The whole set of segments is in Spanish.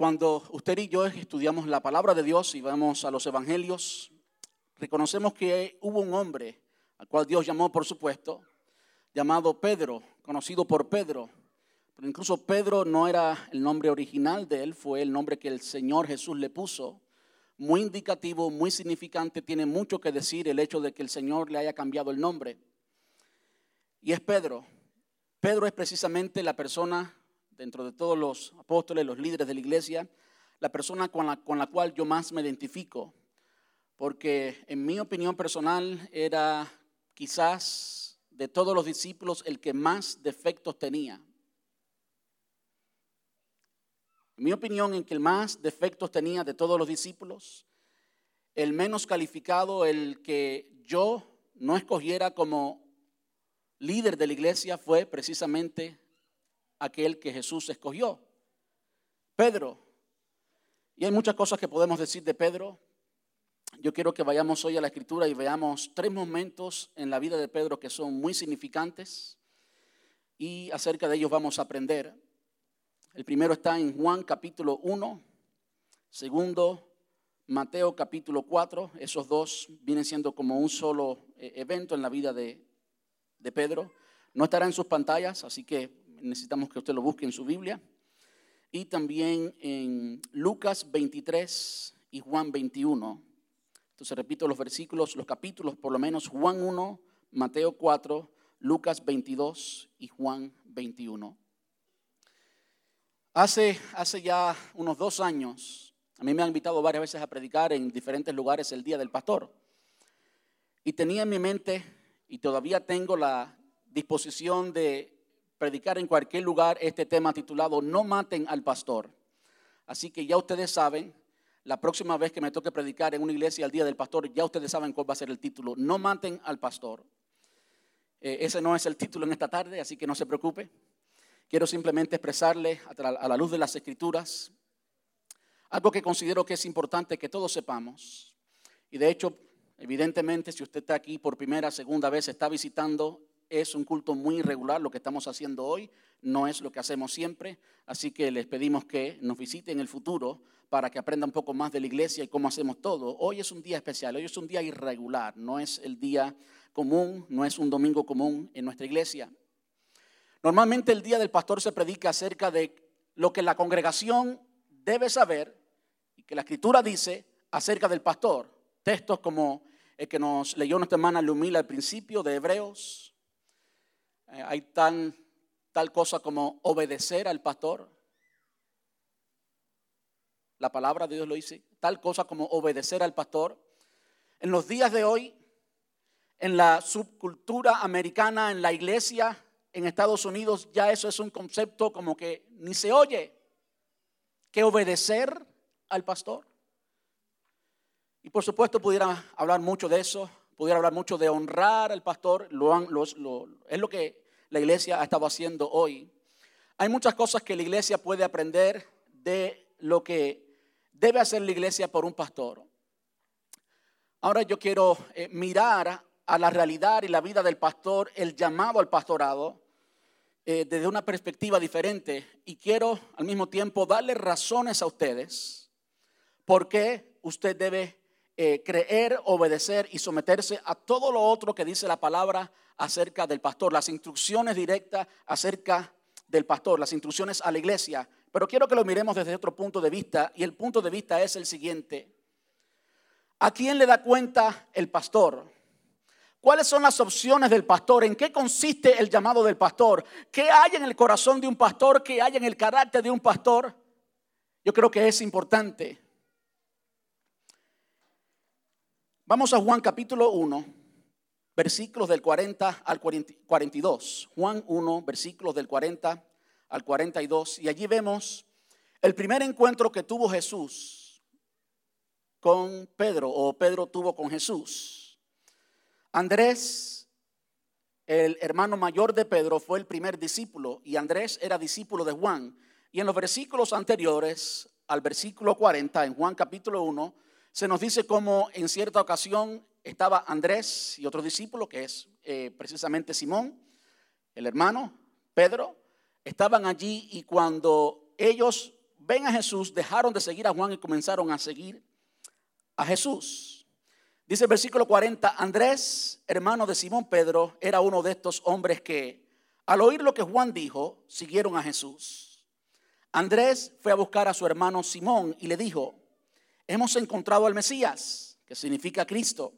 Cuando usted y yo estudiamos la palabra de Dios y vamos a los evangelios, reconocemos que hubo un hombre al cual Dios llamó, por supuesto, llamado Pedro, conocido por Pedro. Pero incluso Pedro no era el nombre original de él, fue el nombre que el Señor Jesús le puso. Muy indicativo, muy significante, tiene mucho que decir el hecho de que el Señor le haya cambiado el nombre. Y es Pedro. Pedro es precisamente la persona dentro de todos los apóstoles, los líderes de la iglesia, la persona con la, con la cual yo más me identifico, porque en mi opinión personal era quizás de todos los discípulos el que más defectos tenía. En mi opinión, en que el más defectos tenía de todos los discípulos, el menos calificado, el que yo no escogiera como líder de la iglesia fue precisamente aquel que Jesús escogió, Pedro. Y hay muchas cosas que podemos decir de Pedro. Yo quiero que vayamos hoy a la escritura y veamos tres momentos en la vida de Pedro que son muy significantes y acerca de ellos vamos a aprender. El primero está en Juan capítulo 1, segundo Mateo capítulo 4, esos dos vienen siendo como un solo eh, evento en la vida de, de Pedro. No estará en sus pantallas, así que necesitamos que usted lo busque en su Biblia. Y también en Lucas 23 y Juan 21. Entonces repito los versículos, los capítulos, por lo menos Juan 1, Mateo 4, Lucas 22 y Juan 21. Hace, hace ya unos dos años, a mí me han invitado varias veces a predicar en diferentes lugares el Día del Pastor. Y tenía en mi mente, y todavía tengo la disposición de predicar en cualquier lugar este tema titulado No maten al pastor. Así que ya ustedes saben, la próxima vez que me toque predicar en una iglesia al día del pastor, ya ustedes saben cuál va a ser el título. No maten al pastor. Eh, ese no es el título en esta tarde, así que no se preocupe. Quiero simplemente expresarle a la luz de las escrituras algo que considero que es importante que todos sepamos. Y de hecho, evidentemente, si usted está aquí por primera, segunda vez, está visitando es un culto muy irregular lo que estamos haciendo hoy, no es lo que hacemos siempre, así que les pedimos que nos visiten en el futuro para que aprendan un poco más de la iglesia y cómo hacemos todo. Hoy es un día especial, hoy es un día irregular, no es el día común, no es un domingo común en nuestra iglesia. Normalmente el día del pastor se predica acerca de lo que la congregación debe saber y que la escritura dice acerca del pastor. Textos como el que nos leyó nuestra hermana Lumila al principio de Hebreos, hay tal, tal cosa como obedecer al pastor. La palabra de Dios lo dice. Tal cosa como obedecer al pastor. En los días de hoy, en la subcultura americana, en la iglesia, en Estados Unidos, ya eso es un concepto como que ni se oye. Que obedecer al pastor. Y por supuesto pudiera hablar mucho de eso, pudiera hablar mucho de honrar al pastor, lo, es lo que la iglesia ha estado haciendo hoy. Hay muchas cosas que la iglesia puede aprender de lo que debe hacer la iglesia por un pastor. Ahora yo quiero eh, mirar a la realidad y la vida del pastor, el llamado al pastorado, eh, desde una perspectiva diferente. Y quiero al mismo tiempo darle razones a ustedes por qué usted debe eh, creer, obedecer y someterse a todo lo otro que dice la palabra acerca del pastor, las instrucciones directas acerca del pastor, las instrucciones a la iglesia. Pero quiero que lo miremos desde otro punto de vista y el punto de vista es el siguiente. ¿A quién le da cuenta el pastor? ¿Cuáles son las opciones del pastor? ¿En qué consiste el llamado del pastor? ¿Qué hay en el corazón de un pastor? ¿Qué hay en el carácter de un pastor? Yo creo que es importante. Vamos a Juan capítulo 1, versículos del 40 al 42. Juan 1, versículos del 40 al 42. Y allí vemos el primer encuentro que tuvo Jesús con Pedro, o Pedro tuvo con Jesús. Andrés, el hermano mayor de Pedro, fue el primer discípulo y Andrés era discípulo de Juan. Y en los versículos anteriores, al versículo 40, en Juan capítulo 1, se nos dice cómo en cierta ocasión estaba Andrés y otro discípulo, que es eh, precisamente Simón, el hermano, Pedro, estaban allí y cuando ellos ven a Jesús, dejaron de seguir a Juan y comenzaron a seguir a Jesús. Dice el versículo 40, Andrés, hermano de Simón Pedro, era uno de estos hombres que, al oír lo que Juan dijo, siguieron a Jesús. Andrés fue a buscar a su hermano Simón y le dijo, hemos encontrado al Mesías, que significa Cristo.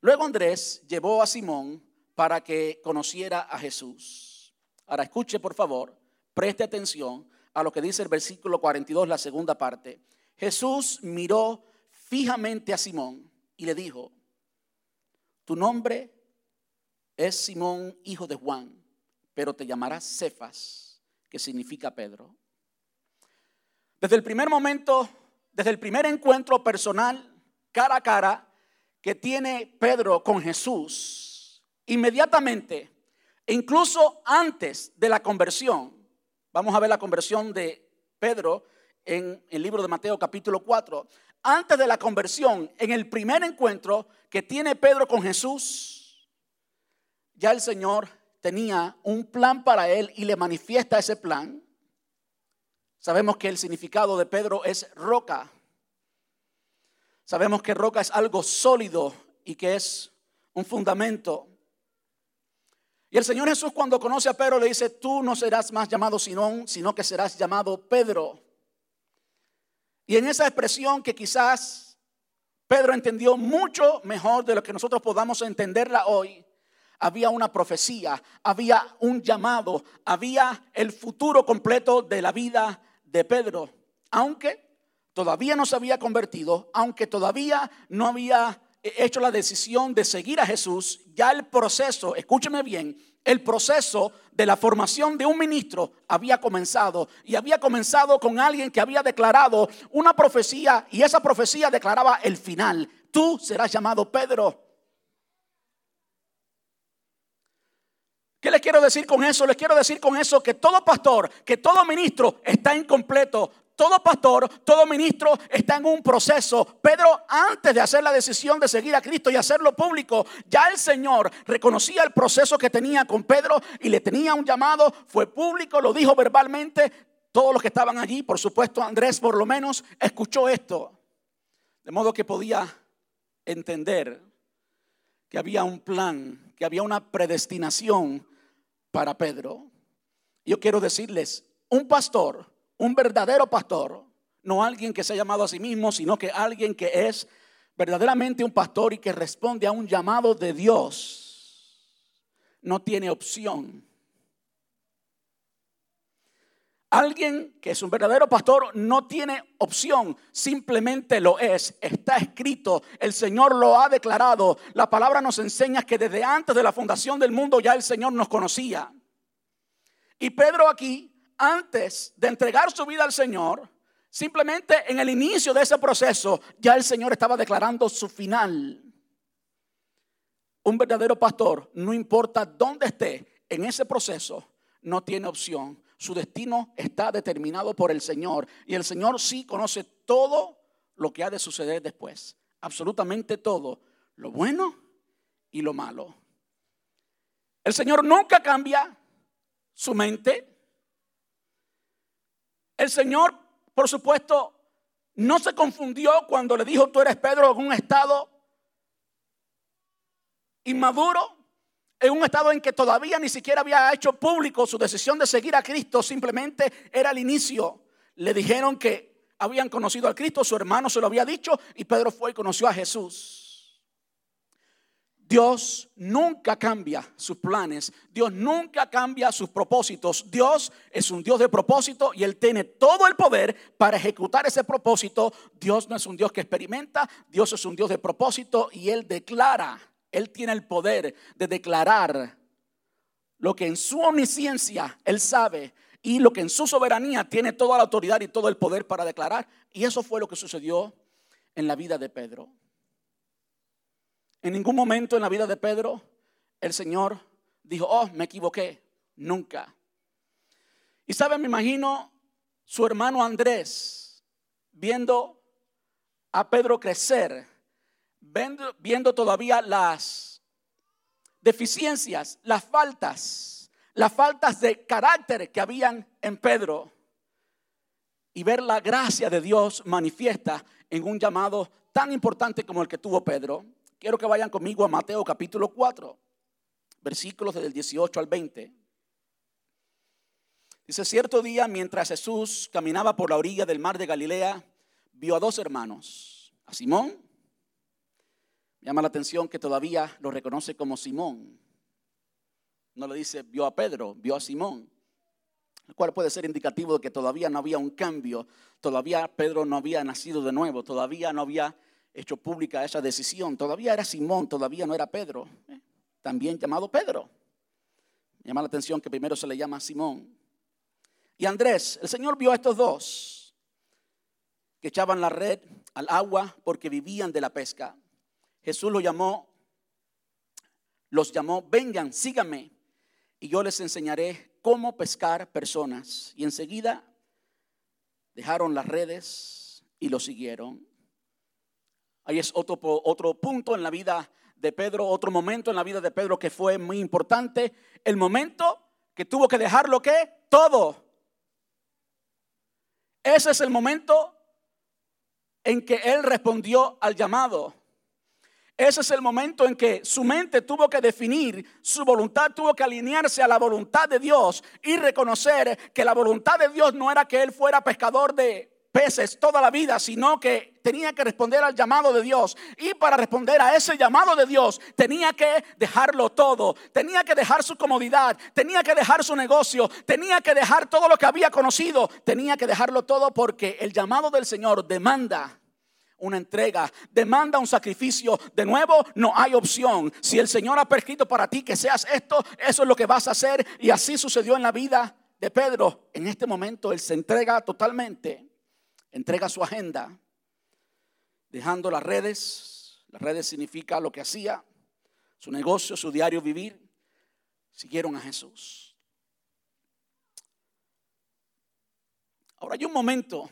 Luego Andrés llevó a Simón para que conociera a Jesús. Ahora escuche por favor, preste atención a lo que dice el versículo 42, la segunda parte. Jesús miró fijamente a Simón y le dijo, tu nombre es Simón, hijo de Juan, pero te llamarás Cefas, que significa Pedro. Desde el primer momento, desde el primer encuentro personal, cara a cara, que tiene Pedro con Jesús, inmediatamente, incluso antes de la conversión, vamos a ver la conversión de Pedro en el libro de Mateo capítulo 4, antes de la conversión, en el primer encuentro que tiene Pedro con Jesús, ya el Señor tenía un plan para él y le manifiesta ese plan. Sabemos que el significado de Pedro es roca. Sabemos que roca es algo sólido y que es un fundamento. Y el Señor Jesús cuando conoce a Pedro le dice, tú no serás más llamado Sinón, sino que serás llamado Pedro. Y en esa expresión que quizás Pedro entendió mucho mejor de lo que nosotros podamos entenderla hoy, había una profecía, había un llamado, había el futuro completo de la vida de Pedro. Aunque todavía no se había convertido, aunque todavía no había hecho la decisión de seguir a Jesús, ya el proceso, escúcheme bien, el proceso de la formación de un ministro había comenzado y había comenzado con alguien que había declarado una profecía y esa profecía declaraba el final. Tú serás llamado Pedro. ¿Qué les quiero decir con eso? Les quiero decir con eso que todo pastor, que todo ministro está incompleto todo pastor, todo ministro está en un proceso. Pedro, antes de hacer la decisión de seguir a Cristo y hacerlo público, ya el Señor reconocía el proceso que tenía con Pedro y le tenía un llamado, fue público, lo dijo verbalmente. Todos los que estaban allí, por supuesto Andrés por lo menos, escuchó esto. De modo que podía entender que había un plan, que había una predestinación para Pedro. Yo quiero decirles, un pastor un verdadero pastor, no alguien que se ha llamado a sí mismo, sino que alguien que es verdaderamente un pastor y que responde a un llamado de Dios, no tiene opción. Alguien que es un verdadero pastor no tiene opción, simplemente lo es, está escrito, el Señor lo ha declarado. La palabra nos enseña que desde antes de la fundación del mundo ya el Señor nos conocía. Y Pedro aquí antes de entregar su vida al Señor, simplemente en el inicio de ese proceso, ya el Señor estaba declarando su final. Un verdadero pastor, no importa dónde esté en ese proceso, no tiene opción. Su destino está determinado por el Señor. Y el Señor sí conoce todo lo que ha de suceder después. Absolutamente todo. Lo bueno y lo malo. El Señor nunca cambia su mente. El Señor, por supuesto, no se confundió cuando le dijo, tú eres Pedro, en un estado inmaduro, en un estado en que todavía ni siquiera había hecho público su decisión de seguir a Cristo, simplemente era el inicio. Le dijeron que habían conocido a Cristo, su hermano se lo había dicho y Pedro fue y conoció a Jesús. Dios nunca cambia sus planes, Dios nunca cambia sus propósitos. Dios es un Dios de propósito y Él tiene todo el poder para ejecutar ese propósito. Dios no es un Dios que experimenta, Dios es un Dios de propósito y Él declara, Él tiene el poder de declarar lo que en su omnisciencia Él sabe y lo que en su soberanía tiene toda la autoridad y todo el poder para declarar. Y eso fue lo que sucedió en la vida de Pedro. En ningún momento en la vida de Pedro el Señor dijo, oh, me equivoqué. Nunca. Y saben, me imagino su hermano Andrés viendo a Pedro crecer, viendo, todavía las deficiencias, las faltas, las faltas de carácter que habían en Pedro. y ver la gracia de Dios manifiesta en un llamado tan importante como el que tuvo Pedro, quiero que vayan conmigo a Mateo capítulo 4, versículos del 18 al 20. Dice, cierto día mientras Jesús caminaba por la orilla del mar de Galilea, vio a dos hermanos, a Simón, llama la atención que todavía lo reconoce como Simón, no le dice vio a Pedro, vio a Simón, el cual puede ser indicativo de que todavía no había un cambio, todavía Pedro no había nacido de nuevo, todavía no había hecho pública esa decisión, todavía era Simón, todavía no era Pedro, ¿eh? también llamado Pedro. Llama la atención que primero se le llama Simón y Andrés. El Señor vio a estos dos que echaban la red al agua porque vivían de la pesca. Jesús los llamó, los llamó, vengan, síganme, y yo les enseñaré cómo pescar personas. Y enseguida dejaron las redes y lo siguieron. Ahí es otro, otro punto en la vida de Pedro, otro momento en la vida de Pedro que fue muy importante. El momento que tuvo que dejar lo que todo ese es el momento en que él respondió al llamado. Ese es el momento en que su mente tuvo que definir, su voluntad tuvo que alinearse a la voluntad de Dios y reconocer que la voluntad de Dios no era que él fuera pescador de peces toda la vida, sino que tenía que responder al llamado de Dios. Y para responder a ese llamado de Dios, tenía que dejarlo todo. Tenía que dejar su comodidad, tenía que dejar su negocio, tenía que dejar todo lo que había conocido. Tenía que dejarlo todo porque el llamado del Señor demanda una entrega, demanda un sacrificio. De nuevo, no hay opción. Si el Señor ha prescrito para ti que seas esto, eso es lo que vas a hacer. Y así sucedió en la vida de Pedro. En este momento Él se entrega totalmente entrega su agenda, dejando las redes, las redes significa lo que hacía, su negocio, su diario vivir, siguieron a Jesús. Ahora hay un momento,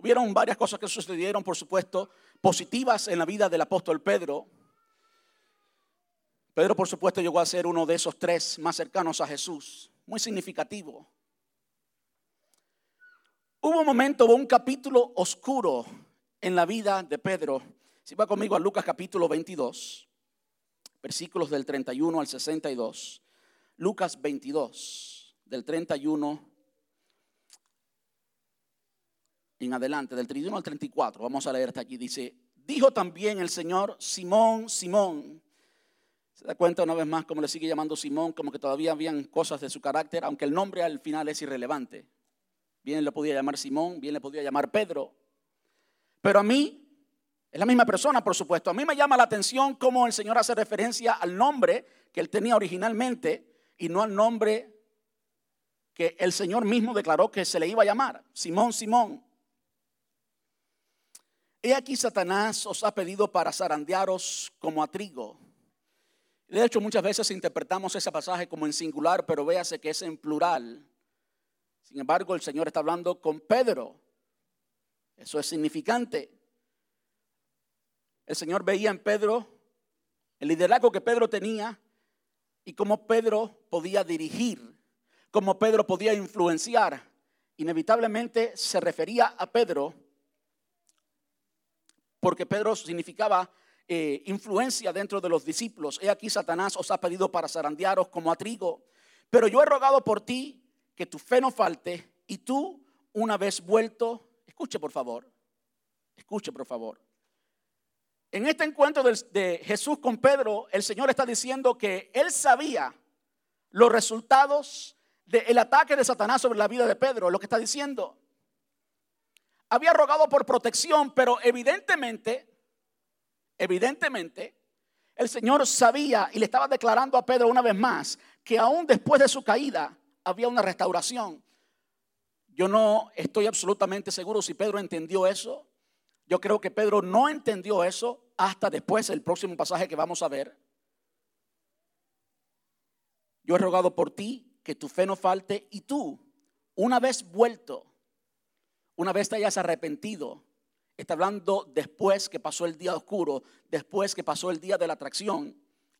hubieron varias cosas que sucedieron, por supuesto, positivas en la vida del apóstol Pedro. Pedro, por supuesto, llegó a ser uno de esos tres más cercanos a Jesús, muy significativo. Hubo un momento, hubo un capítulo oscuro en la vida de Pedro. Si va conmigo a Lucas capítulo 22, versículos del 31 al 62. Lucas 22, del 31 en adelante, del 31 al 34. Vamos a leer hasta aquí. Dice, dijo también el Señor, Simón, Simón. Se da cuenta una vez más cómo le sigue llamando Simón, como que todavía habían cosas de su carácter, aunque el nombre al final es irrelevante. Bien le podía llamar Simón, bien le podía llamar Pedro. Pero a mí, es la misma persona, por supuesto. A mí me llama la atención cómo el Señor hace referencia al nombre que él tenía originalmente y no al nombre que el Señor mismo declaró que se le iba a llamar. Simón, Simón. He aquí Satanás os ha pedido para zarandearos como a trigo. De hecho, muchas veces interpretamos ese pasaje como en singular, pero véase que es en plural. Sin embargo, el Señor está hablando con Pedro. Eso es significante. El Señor veía en Pedro el liderazgo que Pedro tenía y cómo Pedro podía dirigir, cómo Pedro podía influenciar. Inevitablemente se refería a Pedro porque Pedro significaba eh, influencia dentro de los discípulos. He aquí Satanás os ha pedido para zarandearos como a trigo, pero yo he rogado por ti que tu fe no falte y tú, una vez vuelto, escuche por favor, escuche por favor. En este encuentro de, Jesús con Pedro, el Señor está diciendo que él sabía los resultados del ataque de Satanás sobre la vida de Pedro, lo que está diciendo. Había rogado por protección, pero evidentemente, evidentemente, el Señor sabía y le estaba declarando a Pedro una vez más que aún después de su caída, había una restauración. Yo no estoy absolutamente seguro si Pedro entendió eso. Yo creo que Pedro no entendió eso hasta después el próximo pasaje que vamos a ver. Yo he rogado por ti que tu fe no falte y tú, una vez vuelto, una vez te hayas arrepentido, está hablando después que pasó el día oscuro, después que pasó el día de la atracción.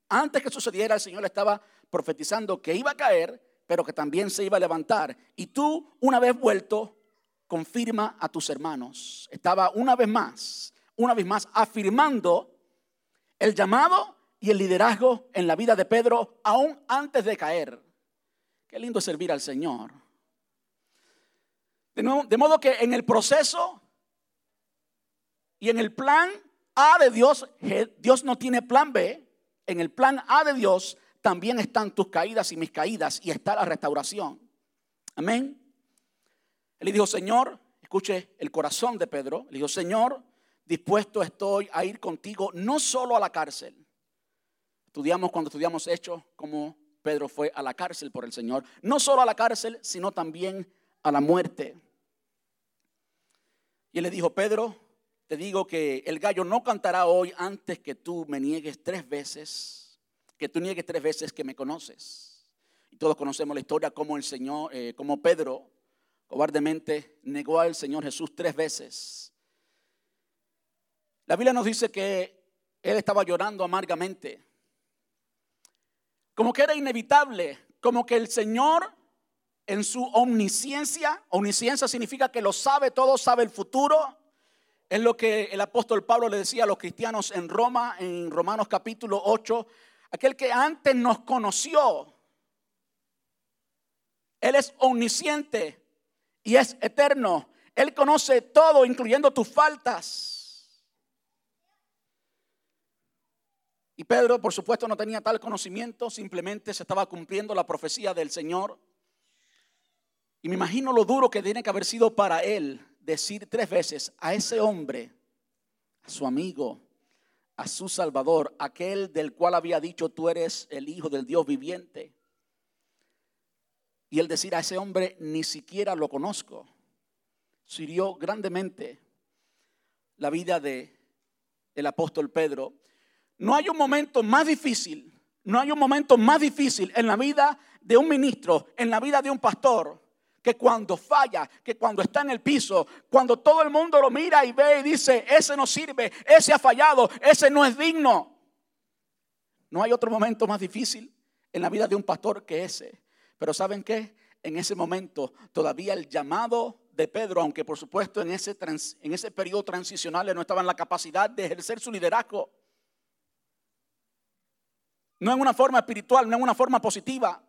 Antes que sucediera, el Señor estaba profetizando que iba a caer pero que también se iba a levantar. Y tú, una vez vuelto, confirma a tus hermanos. Estaba una vez más, una vez más afirmando el llamado y el liderazgo en la vida de Pedro aún antes de caer. Qué lindo servir al Señor. De, modo que en el proceso y en el plan A de Dios, Dios no tiene plan B. En el plan A de Dios también están tus caídas y mis caídas y está la restauración. Amén. Él le dijo, Señor, escuche el corazón de Pedro. Le dijo, Señor, dispuesto estoy a ir contigo no solo a la cárcel. Estudiamos cuando estudiamos Hechos como Pedro fue a la cárcel por el Señor. No solo a la cárcel, sino también a la muerte. Y él le dijo, Pedro, te digo que el gallo no cantará hoy antes que tú me niegues tres veces, que tú niegues tres veces que me conoces. Y todos conocemos la historia como el Señor, eh, como Pedro cobardemente negó al Señor Jesús tres veces. La Biblia nos dice que él estaba llorando amargamente, como que era inevitable, como que el Señor en su omnisciencia, omnisciencia significa que lo sabe todo, sabe el futuro, es lo que el apóstol Pablo le decía a los cristianos en Roma, en Romanos capítulo 8, aquel que antes nos conoció, Él es omnisciente, y es eterno. Él conoce todo, incluyendo tus faltas. Y Pedro, por supuesto, no tenía tal conocimiento, simplemente se estaba cumpliendo la profecía del Señor. Y me imagino lo duro que tiene que haber sido para él decir tres veces a ese hombre, a su amigo, a su Salvador, aquel del cual había dicho, tú eres el Hijo del Dios viviente. Y el decir a ese hombre, ni siquiera lo conozco, sirvió grandemente la vida de el apóstol Pedro. No hay un momento más difícil, no hay un momento más difícil en la vida de un ministro, en la vida de un pastor, que cuando falla, que cuando está en el piso, cuando todo el mundo lo mira y ve y dice, ese no sirve, ese ha fallado, ese no es digno. No hay otro momento más difícil en la vida de un pastor que ese. Pero ¿saben qué? En ese momento todavía el llamado de Pedro, aunque por supuesto en ese, en ese periodo transicional no estaba en la capacidad de ejercer su liderazgo, no en una forma espiritual, no en una forma positiva,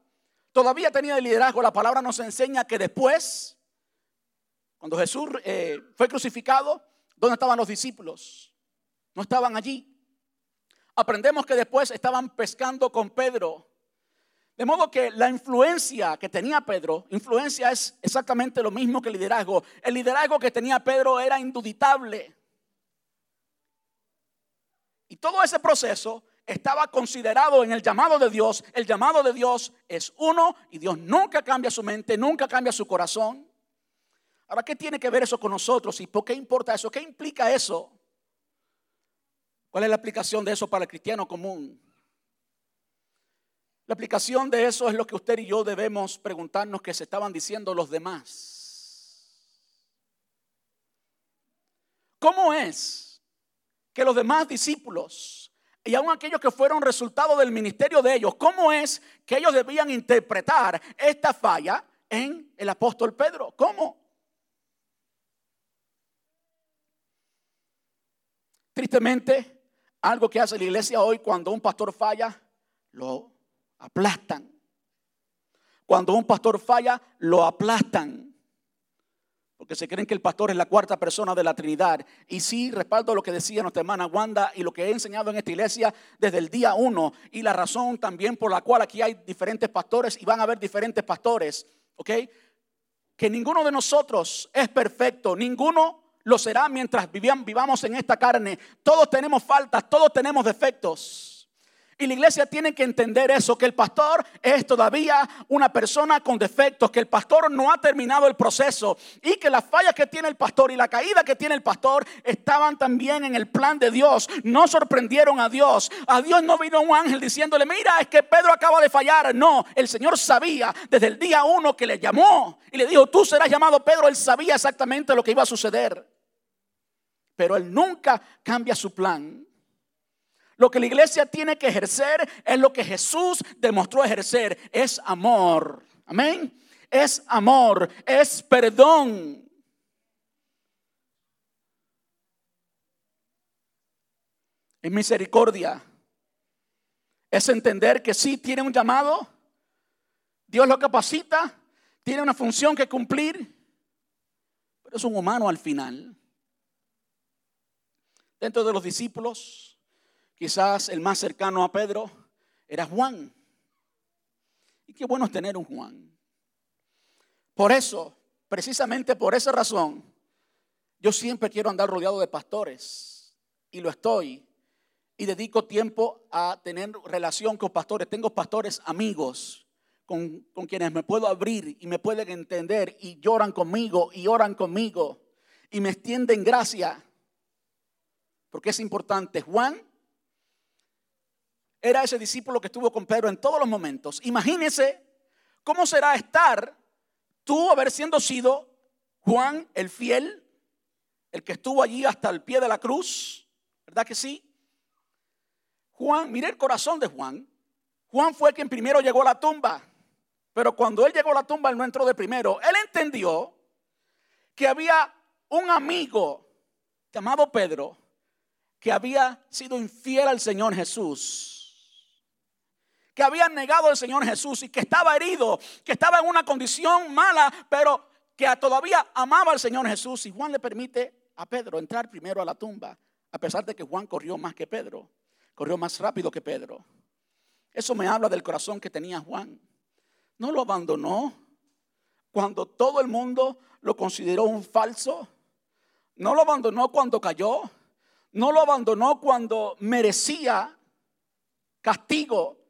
todavía tenía el liderazgo. La palabra nos enseña que después, cuando Jesús eh, fue crucificado, ¿dónde estaban los discípulos? No estaban allí. Aprendemos que después estaban pescando con Pedro de modo que la influencia que tenía Pedro, influencia es exactamente lo mismo que el liderazgo. El liderazgo que tenía Pedro era induditable. Y todo ese proceso estaba considerado en el llamado de Dios. El llamado de Dios es uno y Dios nunca cambia su mente, nunca cambia su corazón. Ahora, ¿qué tiene que ver eso con nosotros y por qué importa eso? ¿Qué implica eso? ¿Cuál es la aplicación de eso para el cristiano común? La aplicación de eso es lo que usted y yo debemos preguntarnos que se estaban diciendo los demás. ¿Cómo es que los demás discípulos y aun aquellos que fueron resultado del ministerio de ellos, cómo es que ellos debían interpretar esta falla en el apóstol Pedro? ¿Cómo? Tristemente, algo que hace la iglesia hoy cuando un pastor falla, lo aplastan. Cuando un pastor falla, lo aplastan. Porque se creen que el pastor es la cuarta persona de la Trinidad. Y sí, respaldo lo que decía nuestra hermana Wanda y lo que he enseñado en esta iglesia desde el día uno. Y la razón también por la cual aquí hay diferentes pastores y van a haber diferentes pastores. ¿Ok? Que ninguno de nosotros es perfecto. Ninguno lo será mientras vivamos en esta carne. Todos tenemos faltas, todos tenemos defectos. Y la iglesia tiene que entender eso, que el pastor es todavía una persona con defectos, que el pastor no ha terminado el proceso y que las fallas que tiene el pastor y la caída que tiene el pastor estaban también en el plan de Dios. No sorprendieron a Dios. A Dios no vino un ángel diciéndole, mira, es que Pedro acaba de fallar. No, el Señor sabía desde el día uno que le llamó y le dijo, tú serás llamado Pedro. Él sabía exactamente lo que iba a suceder. Pero él nunca cambia su plan. Lo que la iglesia tiene que ejercer es lo que Jesús demostró ejercer. Es amor. Amén. Es amor. Es perdón. Es misericordia. Es entender que sí tiene un llamado. Dios lo capacita. Tiene una función que cumplir. Pero es un humano al final. Dentro de los discípulos quizás el más cercano a Pedro era Juan. Y qué bueno es tener un Juan. Por eso, precisamente por esa razón, yo siempre quiero andar rodeado de pastores. Y lo estoy. Y dedico tiempo a tener relación con pastores. Tengo pastores amigos con, quienes me puedo abrir y me pueden entender y lloran conmigo y oran conmigo y me extienden gracia. Porque es importante. Juan era ese discípulo que estuvo con Pedro en todos los momentos. Imagínese cómo será estar tú haber siendo sido Juan el fiel, el que estuvo allí hasta el pie de la cruz, ¿verdad que sí? Juan, mire el corazón de Juan. Juan fue quien primero llegó a la tumba, pero cuando él llegó a la tumba, él no entró de primero. Él entendió que había un amigo llamado Pedro que había sido infiel al Señor Jesús que había negado al Señor Jesús y que estaba herido, que estaba en una condición mala, pero que todavía amaba al Señor Jesús. Y Juan le permite a Pedro entrar primero a la tumba, a pesar de que Juan corrió más que Pedro, corrió más rápido que Pedro. Eso me habla del corazón que tenía Juan. No lo abandonó cuando todo el mundo lo consideró un falso. No lo abandonó cuando cayó. No lo abandonó cuando merecía castigo.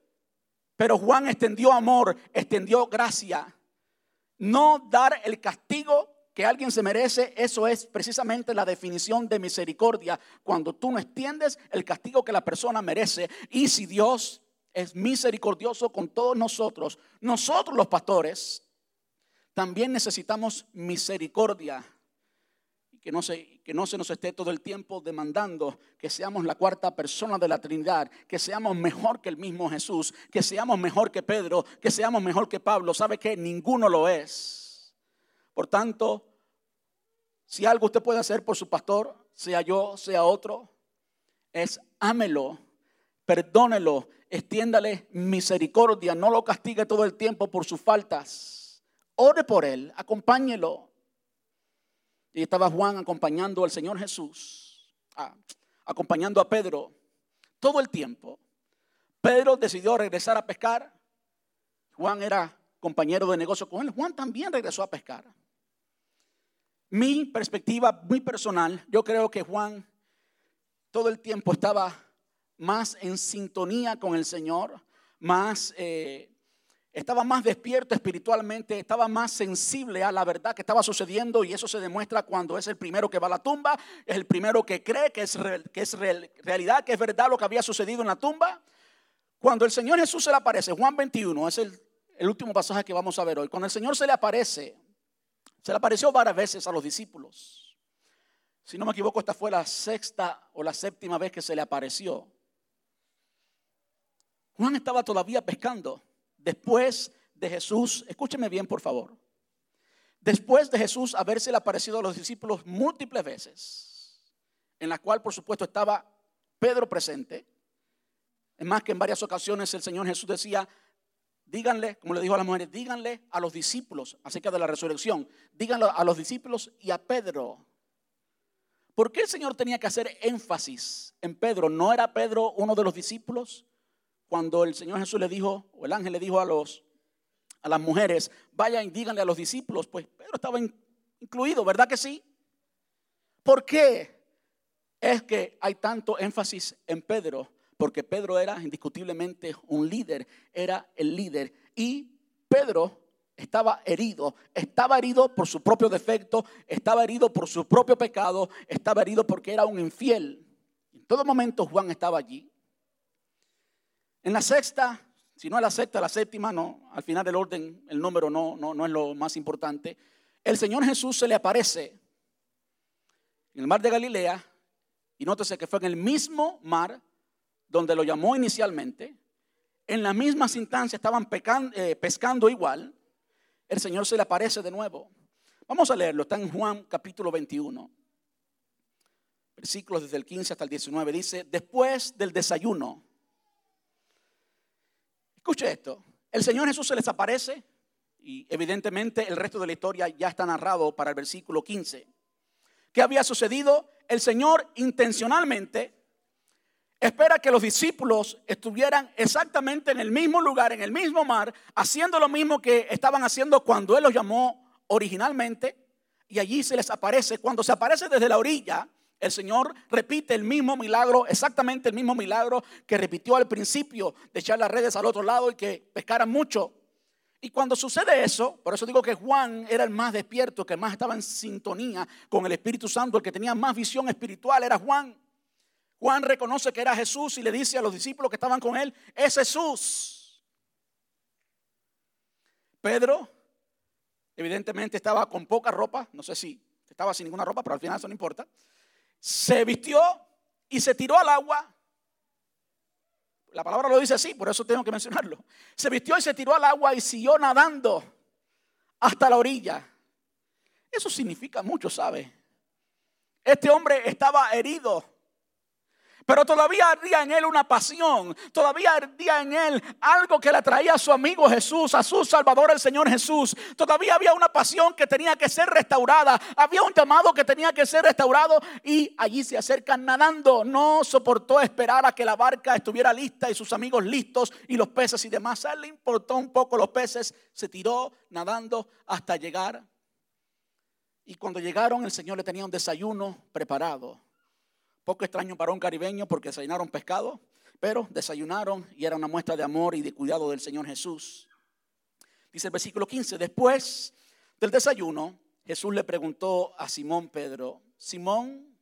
Pero Juan extendió amor, extendió gracia. No dar el castigo que alguien se merece, eso es precisamente la definición de misericordia. Cuando tú no extiendes el castigo que la persona merece. Y si Dios es misericordioso con todos nosotros, nosotros los pastores, también necesitamos misericordia que no, se, que no se nos esté todo el tiempo demandando que seamos la cuarta persona de la Trinidad, que seamos mejor que el mismo Jesús, que seamos mejor que Pedro, que seamos mejor que Pablo. ¿Sabe que Ninguno lo es. Por tanto, si algo usted puede hacer por su pastor, sea yo, sea otro, es ámelo, perdónelo, extiéndale misericordia, no lo castigue todo el tiempo por sus faltas. Ore por él, acompáñelo. Y estaba Juan acompañando al Señor Jesús, acompañando a Pedro todo el tiempo. Pedro decidió regresar a pescar. Juan era compañero de negocio con él. Juan también regresó a pescar. Mi perspectiva muy personal, yo creo que Juan todo el tiempo estaba más en sintonía con el Señor, más eh, estaba más despierto espiritualmente, estaba más sensible a la verdad que estaba sucediendo y eso se demuestra cuando es el primero que va a la tumba, es el primero que cree que es, que es realidad, que es verdad lo que había sucedido en la tumba. Cuando el Señor Jesús se le aparece, Juan 21 es el último pasaje que vamos a ver hoy, cuando el Señor se le aparece, se le apareció varias veces a los discípulos. Si no me equivoco, esta fue la sexta o la séptima vez que se le apareció. Juan estaba todavía pescando. Después de Jesús, escúcheme bien por favor, después de Jesús haberse aparecido a los discípulos múltiples veces, en la cual por supuesto estaba Pedro presente, es más que en varias ocasiones el Señor Jesús decía, díganle, como le dijo a las mujeres, díganle a los discípulos acerca de la resurrección, díganle a los discípulos y a Pedro. ¿Por qué el Señor tenía que hacer énfasis en Pedro? ¿No era Pedro uno de los discípulos? Cuando el Señor Jesús le dijo, o el ángel le dijo a, los, a las mujeres, vayan y díganle a los discípulos, pues Pedro estaba incluido, ¿verdad que sí? ¿Por qué es que hay tanto énfasis en Pedro? Porque Pedro era indiscutiblemente un líder, era el líder. Y Pedro estaba herido, estaba herido por su propio defecto, estaba herido por su propio pecado, estaba herido porque era un infiel. En todo momento Juan estaba allí. En la sexta, si no es la sexta, la séptima, no, al final del orden el número no, no, no es lo más importante. El Señor Jesús se le aparece en el mar de Galilea y nótese que fue en el mismo mar donde lo llamó inicialmente, en la misma instancia estaban eh, pescando igual, el Señor se le aparece de nuevo. Vamos a leerlo, está en Juan capítulo 21. versículos desde el 15 hasta el 19, dice, después del desayuno, escuche esto, el Señor Jesús se les aparece y evidentemente el resto de la historia ya está narrado para el versículo 15. ¿Qué había sucedido? El Señor intencionalmente espera que los discípulos estuvieran exactamente en el mismo lugar, en el mismo mar, haciendo lo mismo que estaban haciendo cuando Él los llamó originalmente. Y allí se les aparece. Cuando se aparece desde la orilla, el Señor repite el mismo milagro, exactamente el mismo milagro que repitió al principio de echar las redes al otro lado y que pescaran mucho. Y cuando sucede eso, por eso digo que Juan era el más despierto, que más estaba en sintonía con el Espíritu Santo, el que tenía más visión espiritual era Juan. Juan reconoce que era Jesús y le dice a los discípulos que estaban con él, es Jesús. Pedro, evidentemente estaba con poca ropa, no sé si estaba sin ninguna ropa, pero al final eso no importa. Se vistió y se tiró al agua. La palabra lo dice así, por eso tengo que mencionarlo. Se vistió y se tiró al agua y siguió nadando hasta la orilla. Eso significa mucho, ¿sabe? Este hombre estaba herido pero todavía ardía en él una pasión, todavía ardía en él algo que le atraía a su amigo Jesús, a su Salvador el Señor Jesús. Todavía había una pasión que tenía que ser restaurada, había un llamado que tenía que ser restaurado y allí se acercan nadando. No soportó esperar a que la barca estuviera lista y sus amigos listos y los peces y demás. A él le importó un poco los peces, se tiró nadando hasta llegar. Y cuando llegaron el Señor le tenía un desayuno preparado poco extraño para un caribeño porque desayunaron pescado, pero desayunaron y era una muestra de amor y de cuidado del Señor Jesús. Dice el versículo 15, después del desayuno, Jesús le preguntó a Simón Pedro, Simón,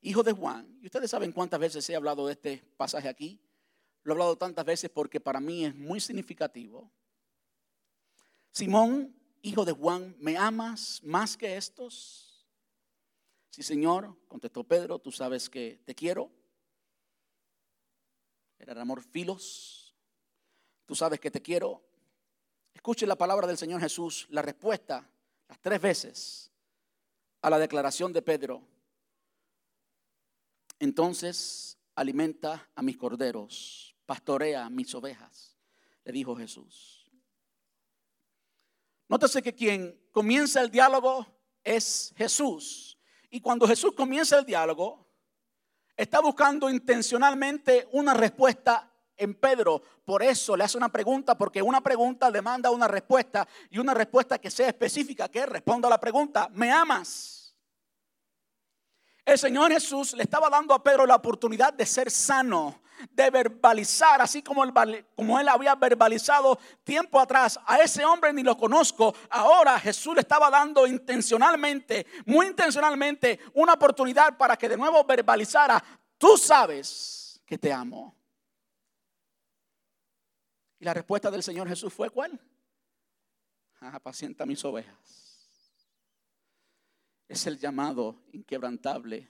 hijo de Juan, y ustedes saben cuántas veces he hablado de este pasaje aquí, lo he hablado tantas veces porque para mí es muy significativo. Simón, hijo de Juan, ¿me amas más que estos? Sí, Señor, contestó Pedro, tú sabes que te quiero. Era el amor filos. Tú sabes que te quiero. Escuche la palabra del Señor Jesús, la respuesta las tres veces a la declaración de Pedro. Entonces alimenta a mis corderos, pastorea mis ovejas, le dijo Jesús. Nótese que quien comienza el diálogo es Jesús. Y cuando Jesús comienza el diálogo, está buscando intencionalmente una respuesta en Pedro. Por eso le hace una pregunta, porque una pregunta demanda una respuesta y una respuesta que sea específica, que responda a la pregunta, ¿me amas? El Señor Jesús le estaba dando a Pedro la oportunidad de ser sano, de verbalizar, así como él, había verbalizado tiempo atrás. A ese hombre ni lo conozco. Ahora Jesús le estaba dando intencionalmente, muy intencionalmente, una oportunidad para que de nuevo verbalizara, tú sabes que te amo. Y la respuesta del Señor Jesús fue cuál? apacienta mis ovejas es el llamado inquebrantable.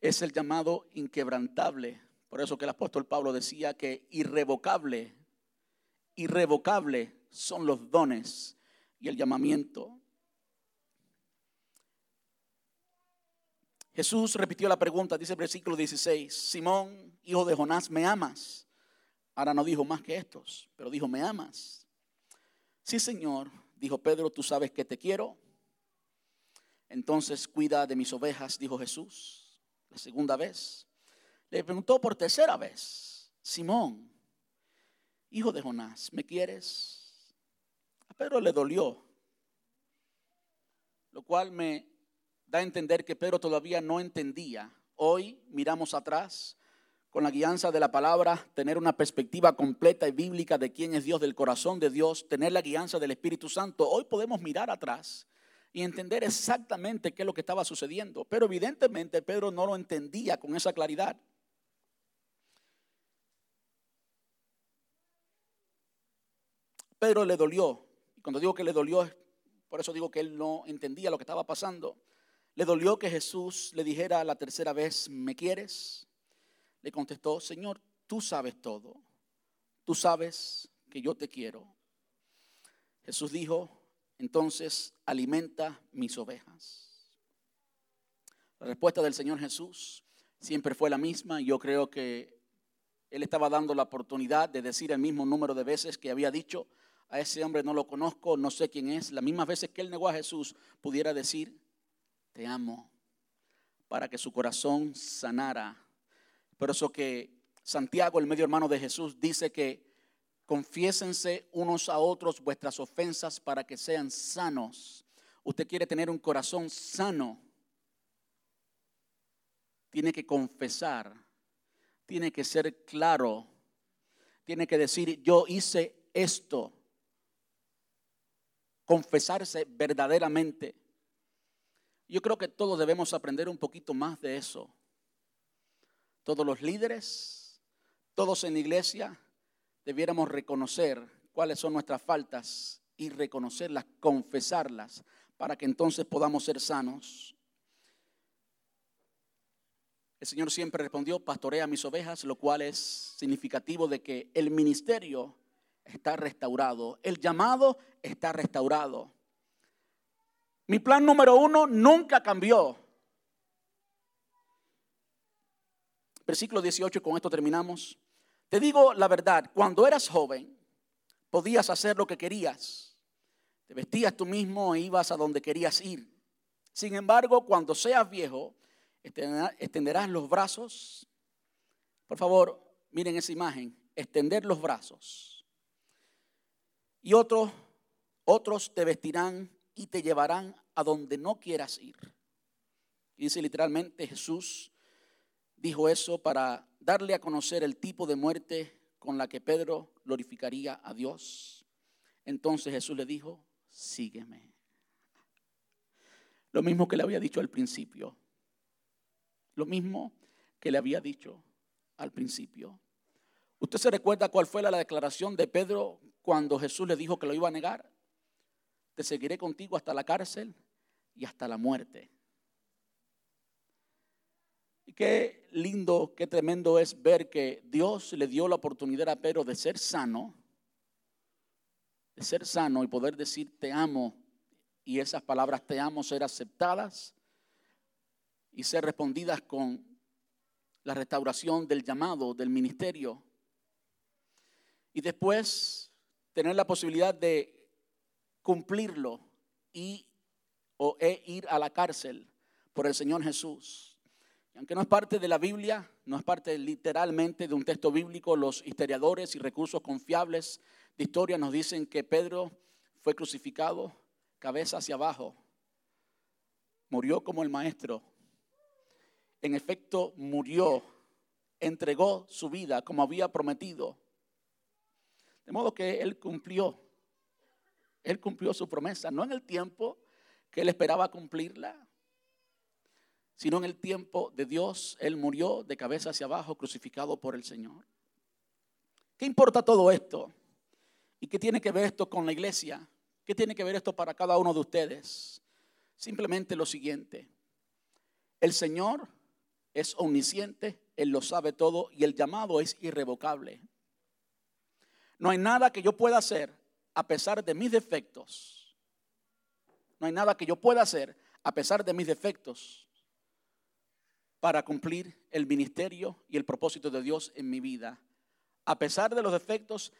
Es el llamado inquebrantable. Por eso que el apóstol Pablo decía que irrevocable, irrevocable son los dones y el llamamiento. Jesús repitió la pregunta, dice el versículo 16, Simón, hijo de Jonás, ¿me amas? Ahora no dijo más que estos, pero dijo, ¿me amas? Sí, Señor, Dijo Pedro, tú sabes que te quiero. Entonces cuida de mis ovejas, dijo Jesús. La segunda vez. Le preguntó por tercera vez, Simón, hijo de Jonás, ¿me quieres? A Pedro le dolió, lo cual me da a entender que Pedro todavía no entendía. Hoy miramos atrás con la guianza de la palabra, tener una perspectiva completa y bíblica de quién es Dios, del corazón de Dios, tener la guianza del Espíritu Santo, hoy podemos mirar atrás y entender exactamente qué es lo que estaba sucediendo. Pero evidentemente Pedro no lo entendía con esa claridad. Pedro le dolió. Y cuando digo que le dolió, por eso digo que él no entendía lo que estaba pasando. Le dolió que Jesús le dijera la tercera vez, ¿me quieres? le contestó, Señor, tú sabes todo, tú sabes que yo te quiero. Jesús dijo, entonces alimenta mis ovejas. La respuesta del Señor Jesús siempre fue la misma. Yo creo que Él estaba dando la oportunidad de decir el mismo número de veces que había dicho, a ese hombre no lo conozco, no sé quién es. Las mismas veces que Él negó a Jesús, pudiera decir, te amo, para que su corazón sanara. Por eso que Santiago, el medio hermano de Jesús, dice que confiésense unos a otros vuestras ofensas para que sean sanos. Usted quiere tener un corazón sano tiene que confesar, tiene que ser claro, tiene que decir, yo hice esto, confesarse verdaderamente. Yo creo que todos debemos aprender un poquito más de eso. Todos los líderes, todos en la iglesia, debiéramos reconocer cuáles son nuestras faltas y reconocerlas, confesarlas, para que entonces podamos ser sanos. El Señor siempre respondió, pastorea mis ovejas, lo cual es significativo de que el ministerio está restaurado, el llamado está restaurado. Mi plan número uno nunca cambió. Versículo 18, con esto terminamos. Te digo la verdad, cuando eras joven, podías hacer lo que querías. Te vestías tú mismo e ibas a donde querías ir. Sin embargo, cuando seas viejo, extenderás los brazos. Por favor, miren esa imagen, extender los brazos. Y otros, otros te vestirán y te llevarán a donde no quieras ir. Dice literalmente Jesús dijo eso para darle a conocer el tipo de muerte con la que Pedro glorificaría a Dios. Entonces Jesús le dijo, sígueme. Lo mismo que le había dicho al principio. Lo mismo que le había dicho al principio. ¿Usted se recuerda cuál fue la declaración de Pedro cuando Jesús le dijo que lo iba a negar? Te seguiré contigo hasta la cárcel y hasta la muerte. Y qué lindo, qué tremendo es ver que Dios le dio la oportunidad a Pedro de ser sano, de ser sano y poder decir te amo y esas palabras te amo ser aceptadas y ser respondidas con la restauración del llamado, del ministerio. Y después tener la posibilidad de cumplirlo y o e ir a la cárcel por el Señor Jesús. Aunque no es parte de la Biblia, no es parte literalmente de un texto bíblico, los historiadores y recursos confiables de historia nos dicen que Pedro fue crucificado cabeza hacia abajo. Murió como el maestro, en efecto murió, entregó su vida como había prometido. De modo que él cumplió, él cumplió su promesa, no en el tiempo que él esperaba cumplirla, sino en el tiempo de Dios, él murió de cabeza hacia abajo, crucificado por el Señor. ¿Qué importa todo esto? ¿Y qué tiene que ver esto con la iglesia? ¿Qué tiene que ver esto para cada uno de ustedes? Simplemente lo siguiente. El Señor es omnisciente, Él lo sabe todo y el llamado es irrevocable. No hay nada que yo pueda hacer a pesar de mis defectos. No hay nada que yo pueda hacer a pesar de mis defectos para cumplir el ministerio y el propósito de Dios en mi vida. A pesar de los defectos,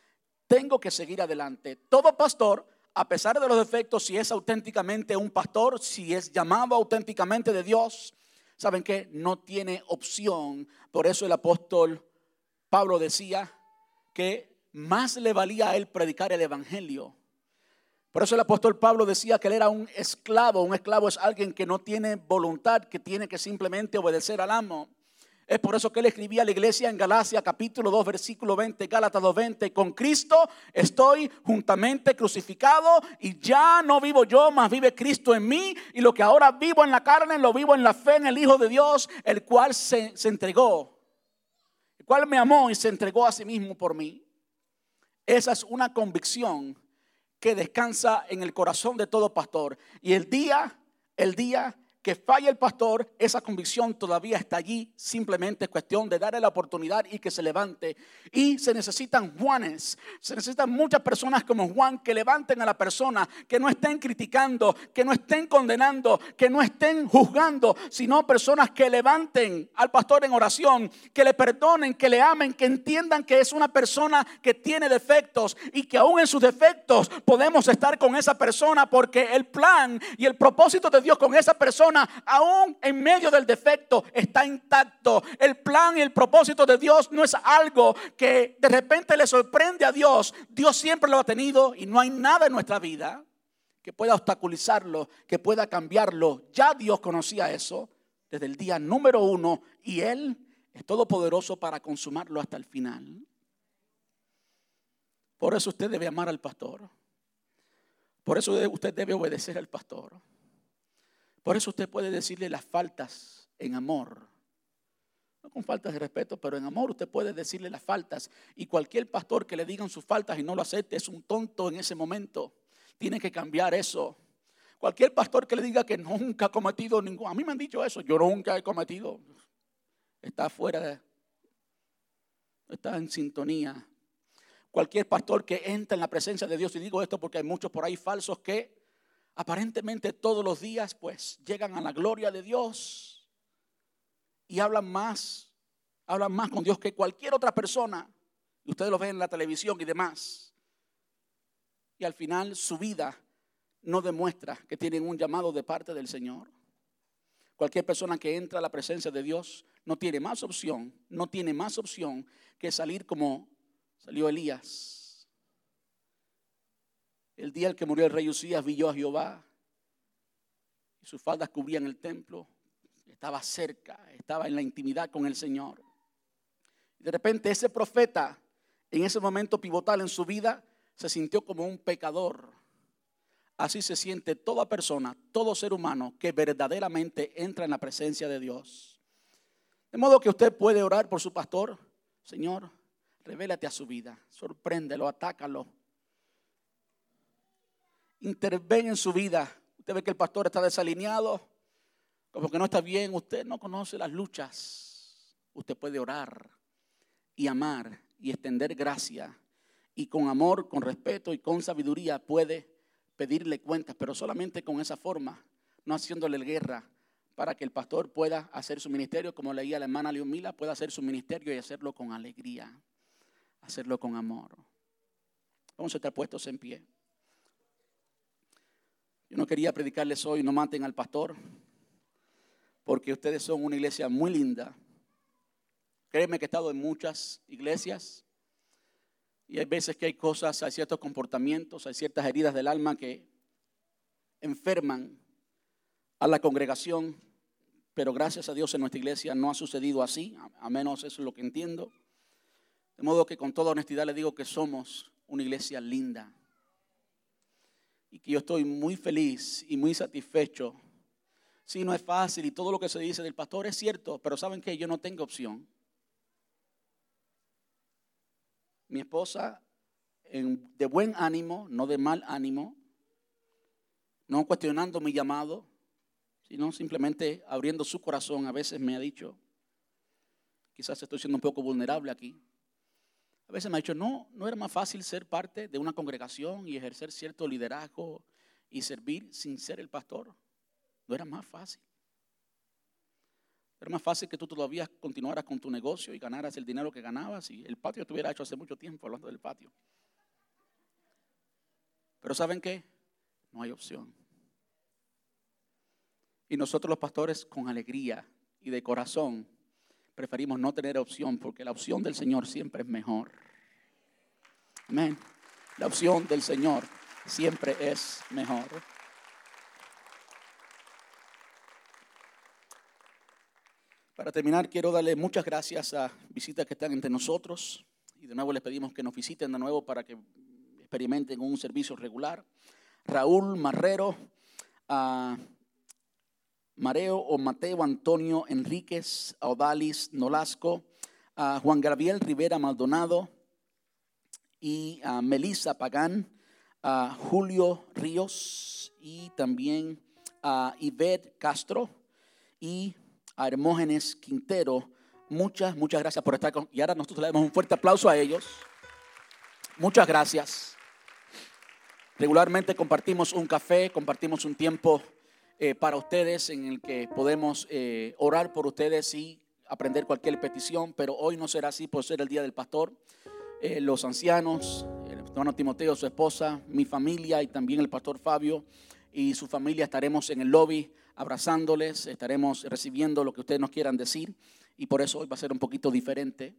tengo que seguir adelante. Todo pastor, a pesar de los defectos, si es auténticamente un pastor, si es llamado auténticamente de Dios, ¿saben qué? No tiene opción. Por eso el apóstol Pablo decía que más le valía a él predicar el Evangelio. Por eso el apóstol Pablo decía que él era un esclavo. Un esclavo es alguien que no tiene voluntad, que tiene que simplemente obedecer al amo. Es por eso que él escribía a la iglesia en Galacia capítulo 2 versículo 20, Gálatas 2:20, con Cristo estoy juntamente crucificado y ya no vivo yo, más vive Cristo en mí y lo que ahora vivo en la carne lo vivo en la fe en el Hijo de Dios, el cual se entregó, el cual me amó y se entregó a sí mismo por mí. Esa es una convicción que descansa en el corazón de todo pastor. Y el día, el día que falla el pastor, esa convicción todavía está allí. Simplemente es cuestión de darle la oportunidad y que se levante. Y se necesitan Juanes, se necesitan muchas personas como Juan que levanten a la persona, que no estén criticando, que no estén condenando, que no estén juzgando, sino personas que levanten al pastor en oración, que le perdonen, que le amen, que entiendan que es una persona que tiene defectos y que aún en sus defectos podemos estar con esa persona porque el plan y el propósito de Dios con esa persona aún en medio del defecto, está intacto. El plan y el propósito de Dios no es algo que de repente le sorprende a Dios. Dios siempre lo ha tenido y no hay nada en nuestra vida que pueda obstaculizarlo, que pueda cambiarlo. Ya Dios conocía eso desde el día número uno y Él es todopoderoso para consumarlo hasta el final. Por eso usted debe amar al pastor. Por eso usted debe obedecer al pastor. Por eso usted puede decirle las faltas en amor. No con faltas de respeto, pero en amor usted puede decirle las faltas. Y cualquier pastor que le digan sus faltas y no lo acepte es un tonto en ese momento. Tiene que cambiar eso. Cualquier pastor que le diga que nunca ha cometido ningún... A mí me han dicho eso, yo nunca he cometido. Está fuera de... Está en sintonía. Cualquier pastor que entra en la presencia de Dios, y digo esto porque hay muchos por ahí falsos que aparentemente todos los días pues llegan a la gloria de Dios y hablan más, hablan más con Dios que cualquier otra persona. Ustedes lo ven en la televisión y demás. Y al final su vida no demuestra que tienen un llamado de parte del Señor. Cualquier persona que entra a la presencia de Dios no tiene más opción, no tiene más opción que salir como salió Elías el día en que murió el rey Usías, vio a Jehová y sus faldas cubrían el templo. Estaba cerca, estaba en la intimidad con el Señor. de repente ese profeta, en ese momento pivotal en su vida, se sintió como un pecador. Así se siente toda persona, todo ser humano que verdaderamente entra en la presencia de Dios. De modo que usted puede orar por su pastor. Señor, revélate a su vida, sorpréndelo, atácalo, interven en su vida. Usted ve que el pastor está desalineado, como que no está bien. Usted no conoce las luchas. Usted puede orar y amar y extender gracia. Y con amor, con respeto y con sabiduría puede pedirle cuentas, pero solamente con esa forma, no haciéndole guerra para que el pastor pueda hacer su ministerio, como leía la hermana Leomila, pueda hacer su ministerio y hacerlo con alegría, hacerlo con amor. Vamos a estar puestos en pie. Yo no quería predicarles hoy, no maten al pastor, porque ustedes son una iglesia muy linda. Créeme que he estado en muchas iglesias y hay veces que hay cosas, hay ciertos comportamientos, hay ciertas heridas del alma que enferman a la congregación, pero gracias a Dios en nuestra iglesia no ha sucedido así, a menos eso es lo que entiendo. De modo que con toda honestidad le digo que somos una iglesia linda y que yo estoy muy feliz y muy satisfecho. Sí, no es fácil y todo lo que se dice del pastor es cierto, pero ¿saben que Yo no tengo opción. Mi esposa, de buen ánimo, no de mal ánimo, no cuestionando mi llamado, sino simplemente abriendo su corazón, a veces me ha dicho, quizás estoy siendo un poco vulnerable aquí, a veces me ha dicho, no, no era más fácil ser parte de una congregación y ejercer cierto liderazgo y servir sin ser el pastor. No era más fácil. Era más fácil que tú todavía continuaras con tu negocio y ganaras el dinero que ganabas y el patio te hecho hace mucho tiempo hablando del patio. Pero ¿saben qué? No hay opción. Y nosotros los pastores con alegría y de corazón preferimos no tener opción porque la opción del Señor siempre es mejor. Amén. La opción del Señor siempre es mejor. Para terminar, quiero darle muchas gracias a visitas que están entre nosotros y de nuevo les pedimos que nos visiten de nuevo para que experimenten un servicio regular. Raúl Marrero, a Mareo o Mateo Antonio Enríquez, Odalis Nolasco, a Juan Gabriel Rivera Maldonado y a Melissa Pagán, a Julio Ríos y también a Ivette Castro y a Hermógenes Quintero. Muchas, muchas gracias por estar con. Y ahora nosotros le damos un fuerte aplauso a ellos. Muchas gracias. Regularmente compartimos un café, compartimos un tiempo eh, para ustedes en el que podemos eh, orar por ustedes y aprender cualquier petición, pero hoy no será así por ser el día del pastor. Eh, los ancianos, el hermano Timoteo, su esposa, mi familia y también el pastor Fabio y su familia estaremos en el lobby abrazándoles, estaremos recibiendo lo que ustedes nos quieran decir y por eso hoy va a ser un poquito diferente.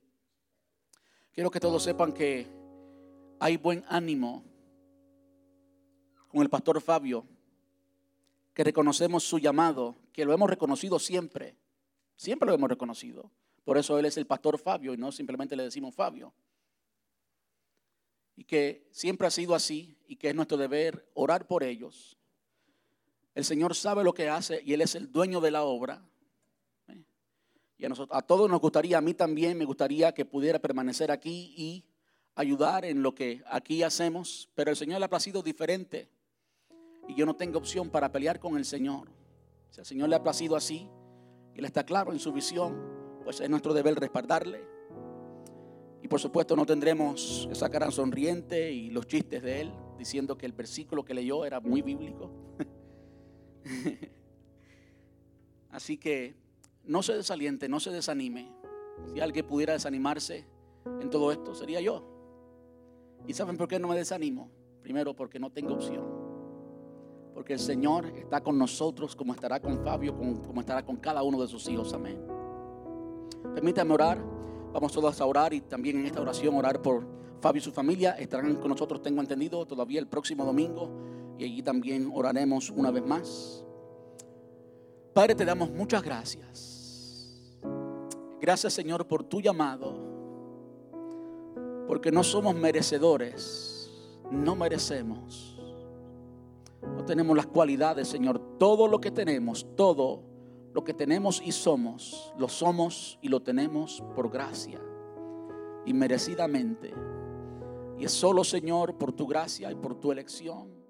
Quiero que todos sepan que hay buen ánimo con el pastor Fabio, que reconocemos su llamado, que lo hemos reconocido siempre, siempre lo hemos reconocido. Por eso él es el pastor Fabio y no simplemente le decimos Fabio. Y que siempre ha sido así y que es nuestro deber orar por ellos. El Señor sabe lo que hace y Él es el dueño de la obra. Y a, nosotros, a todos nos gustaría, a mí también me gustaría que pudiera permanecer aquí y ayudar en lo que aquí hacemos, pero el Señor le ha placido diferente y yo no tengo opción para pelear con el Señor. Si al Señor le ha placido así y Él está claro en su visión, pues es nuestro deber respaldarle. Y por supuesto no tendremos esa cara sonriente y los chistes de Él diciendo que el versículo que leyó era muy bíblico. Así que no se desaliente, no se desanime. Si alguien pudiera desanimarse en todo esto, sería yo. ¿Y saben por qué no me desanimo? Primero porque no tengo opción porque el Señor está con nosotros como estará con Fabio, como, estará con cada uno de sus hijos. Amén. Permítame orar. Vamos todos a orar y también en esta oración orar por Fabio y su familia. Estarán con nosotros, tengo entendido, todavía el próximo domingo. Y allí también oraremos una vez más. Padre, te damos muchas gracias. Gracias Señor por tu llamado. Porque no somos merecedores. No merecemos no tenemos las cualidades, Señor. Todo lo que tenemos, todo lo que tenemos y somos, lo somos y lo tenemos por gracia y merecidamente. Y es solo, Señor, por tu gracia y por tu elección